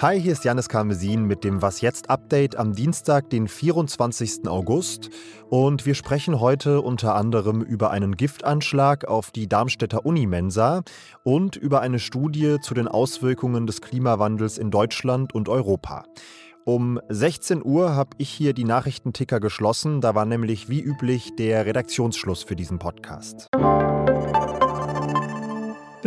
Hi, hier ist Janis Karmesin mit dem Was jetzt Update am Dienstag, den 24. August. Und wir sprechen heute unter anderem über einen Giftanschlag auf die Darmstädter Unimensa und über eine Studie zu den Auswirkungen des Klimawandels in Deutschland und Europa. Um 16 Uhr habe ich hier die Nachrichtenticker geschlossen. Da war nämlich wie üblich der Redaktionsschluss für diesen Podcast.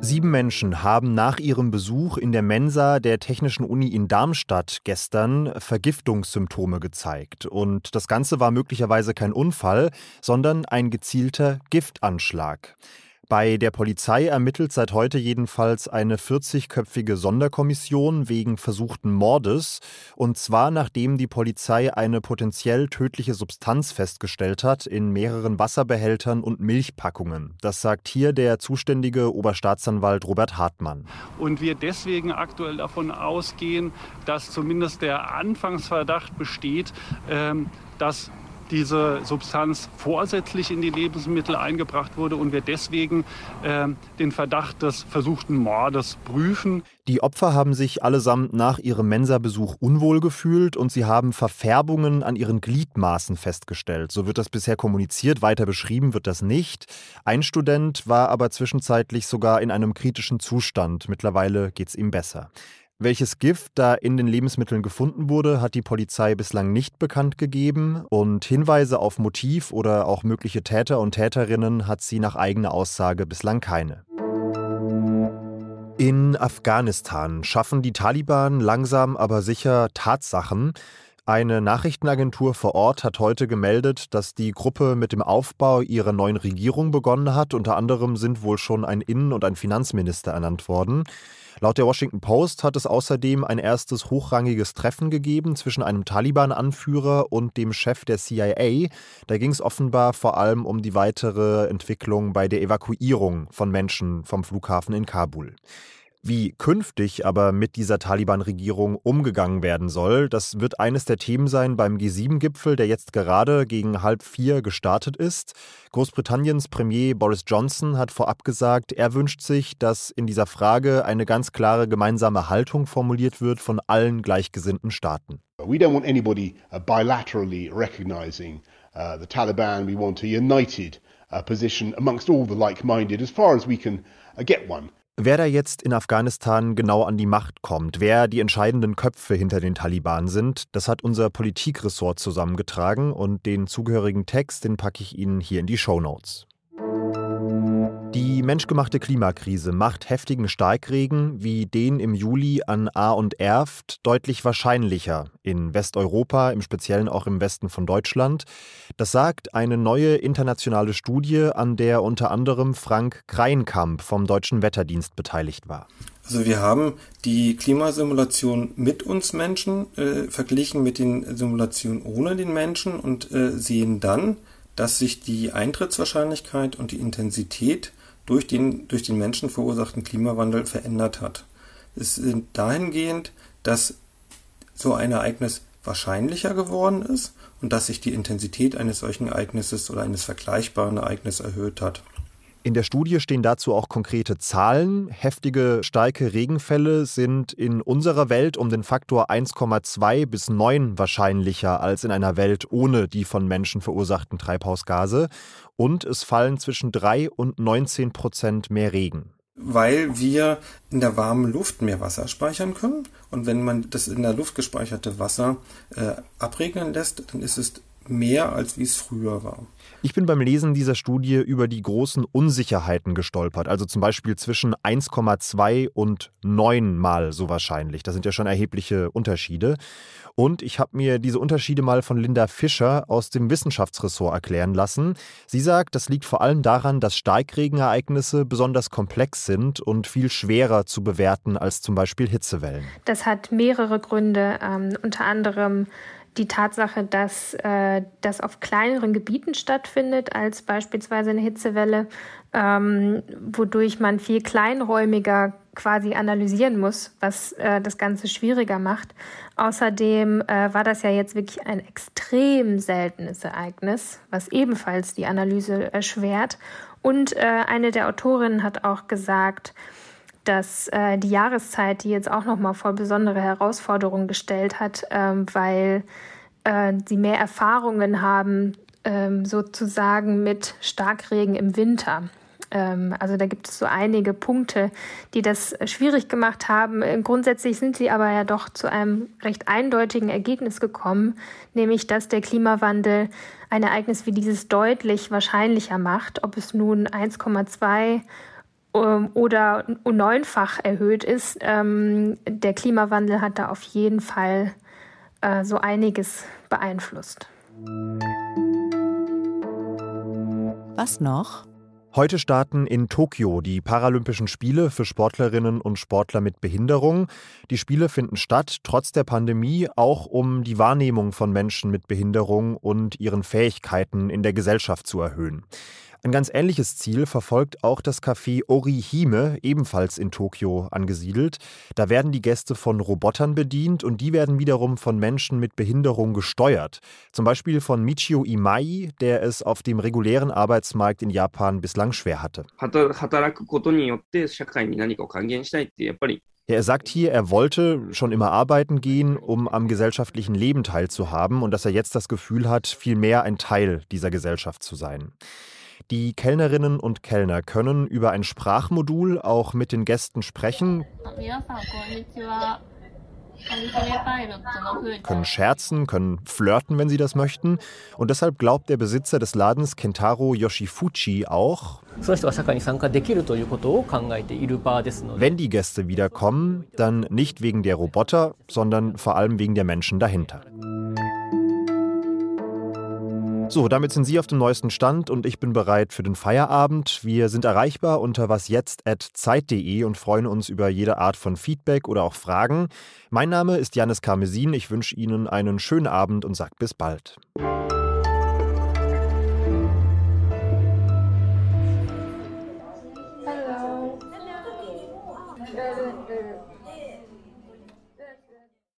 Sieben Menschen haben nach ihrem Besuch in der Mensa der Technischen Uni in Darmstadt gestern Vergiftungssymptome gezeigt. Und das Ganze war möglicherweise kein Unfall, sondern ein gezielter Giftanschlag. Bei der Polizei ermittelt seit heute jedenfalls eine 40-köpfige Sonderkommission wegen versuchten Mordes. Und zwar nachdem die Polizei eine potenziell tödliche Substanz festgestellt hat in mehreren Wasserbehältern und Milchpackungen. Das sagt hier der zuständige Oberstaatsanwalt Robert Hartmann. Und wir deswegen aktuell davon ausgehen, dass zumindest der Anfangsverdacht besteht, ähm, dass diese Substanz vorsätzlich in die Lebensmittel eingebracht wurde und wir deswegen äh, den Verdacht des versuchten Mordes prüfen. Die Opfer haben sich allesamt nach ihrem Mensa-Besuch unwohl gefühlt und sie haben Verfärbungen an ihren Gliedmaßen festgestellt. So wird das bisher kommuniziert, weiter beschrieben wird das nicht. Ein Student war aber zwischenzeitlich sogar in einem kritischen Zustand. Mittlerweile geht es ihm besser. Welches Gift da in den Lebensmitteln gefunden wurde, hat die Polizei bislang nicht bekannt gegeben und Hinweise auf Motiv oder auch mögliche Täter und Täterinnen hat sie nach eigener Aussage bislang keine. In Afghanistan schaffen die Taliban langsam aber sicher Tatsachen. Eine Nachrichtenagentur vor Ort hat heute gemeldet, dass die Gruppe mit dem Aufbau ihrer neuen Regierung begonnen hat. Unter anderem sind wohl schon ein Innen- und ein Finanzminister ernannt worden. Laut der Washington Post hat es außerdem ein erstes hochrangiges Treffen gegeben zwischen einem Taliban-Anführer und dem Chef der CIA. Da ging es offenbar vor allem um die weitere Entwicklung bei der Evakuierung von Menschen vom Flughafen in Kabul. Wie künftig aber mit dieser Taliban-Regierung umgegangen werden soll, das wird eines der Themen sein beim G7-Gipfel, der jetzt gerade gegen halb vier gestartet ist. Großbritanniens Premier Boris Johnson hat vorab gesagt, er wünscht sich, dass in dieser Frage eine ganz klare gemeinsame Haltung formuliert wird von allen gleichgesinnten Staaten. We don't want anybody uh, bilaterally recognizing uh, the Taliban. We want a united uh, position amongst all the like-minded as far as we can uh, get one. Wer da jetzt in Afghanistan genau an die Macht kommt, wer die entscheidenden Köpfe hinter den Taliban sind, das hat unser Politikressort zusammengetragen und den zugehörigen Text, den packe ich Ihnen hier in die Show Notes. Die menschgemachte Klimakrise macht heftigen Starkregen wie den im Juli an Ahr und Erft deutlich wahrscheinlicher, in Westeuropa, im Speziellen auch im Westen von Deutschland. Das sagt eine neue internationale Studie, an der unter anderem Frank Kreinkamp vom Deutschen Wetterdienst beteiligt war. Also wir haben die Klimasimulation mit uns Menschen äh, verglichen mit den Simulationen ohne den Menschen und äh, sehen dann, dass sich die Eintrittswahrscheinlichkeit und die Intensität durch den, durch den Menschen verursachten Klimawandel verändert hat. Es ist dahingehend, dass so ein Ereignis wahrscheinlicher geworden ist und dass sich die Intensität eines solchen Ereignisses oder eines vergleichbaren Ereignisses erhöht hat. In der Studie stehen dazu auch konkrete Zahlen. Heftige, starke Regenfälle sind in unserer Welt um den Faktor 1,2 bis 9 wahrscheinlicher als in einer Welt ohne die von Menschen verursachten Treibhausgase. Und es fallen zwischen 3 und 19 Prozent mehr Regen weil wir in der warmen Luft mehr Wasser speichern können. Und wenn man das in der Luft gespeicherte Wasser äh, abregnen lässt, dann ist es mehr, als wie es früher war. Ich bin beim Lesen dieser Studie über die großen Unsicherheiten gestolpert, also zum Beispiel zwischen 1,2 und 9 mal so wahrscheinlich. Das sind ja schon erhebliche Unterschiede. Und ich habe mir diese Unterschiede mal von Linda Fischer aus dem Wissenschaftsressort erklären lassen. Sie sagt, das liegt vor allem daran, dass Starkregenereignisse besonders komplex sind und viel schwerer zu bewerten als zum Beispiel Hitzewellen. Das hat mehrere Gründe, ähm, unter anderem die Tatsache, dass äh, das auf kleineren Gebieten stattfindet als beispielsweise eine Hitzewelle, ähm, wodurch man viel kleinräumiger quasi analysieren muss, was äh, das Ganze schwieriger macht. Außerdem äh, war das ja jetzt wirklich ein extrem seltenes Ereignis, was ebenfalls die Analyse erschwert. Und äh, eine der Autorinnen hat auch gesagt, dass äh, die Jahreszeit die jetzt auch noch mal vor besondere Herausforderungen gestellt hat, ähm, weil äh, sie mehr Erfahrungen haben, ähm, sozusagen mit Starkregen im Winter. Ähm, also da gibt es so einige Punkte, die das schwierig gemacht haben. Grundsätzlich sind sie aber ja doch zu einem recht eindeutigen Ergebnis gekommen, nämlich dass der Klimawandel ein Ereignis wie dieses deutlich wahrscheinlicher macht, ob es nun 1,2 ähm, oder neunfach erhöht ist. Ähm, der Klimawandel hat da auf jeden Fall äh, so einiges beeinflusst. Was noch? Heute starten in Tokio die Paralympischen Spiele für Sportlerinnen und Sportler mit Behinderung. Die Spiele finden statt, trotz der Pandemie, auch um die Wahrnehmung von Menschen mit Behinderung und ihren Fähigkeiten in der Gesellschaft zu erhöhen. Ein ganz ähnliches Ziel verfolgt auch das Café Orihime, ebenfalls in Tokio angesiedelt. Da werden die Gäste von Robotern bedient und die werden wiederum von Menschen mit Behinderung gesteuert. Zum Beispiel von Michio Imai, der es auf dem regulären Arbeitsmarkt in Japan bislang schwer hatte. er sagt hier, er wollte schon immer arbeiten gehen, um am gesellschaftlichen Leben teilzuhaben und dass er jetzt das Gefühl hat, viel mehr ein Teil dieser Gesellschaft zu sein. Die Kellnerinnen und Kellner können über ein Sprachmodul auch mit den Gästen sprechen, können scherzen, können flirten, wenn sie das möchten. Und deshalb glaubt der Besitzer des Ladens Kentaro Yoshifuchi auch, wenn die Gäste wiederkommen, dann nicht wegen der Roboter, sondern vor allem wegen der Menschen dahinter. So, damit sind Sie auf dem neuesten Stand und ich bin bereit für den Feierabend. Wir sind erreichbar unter wasjetzt.zeit.de und freuen uns über jede Art von Feedback oder auch Fragen. Mein Name ist Janis Karmesin. Ich wünsche Ihnen einen schönen Abend und sage bis bald.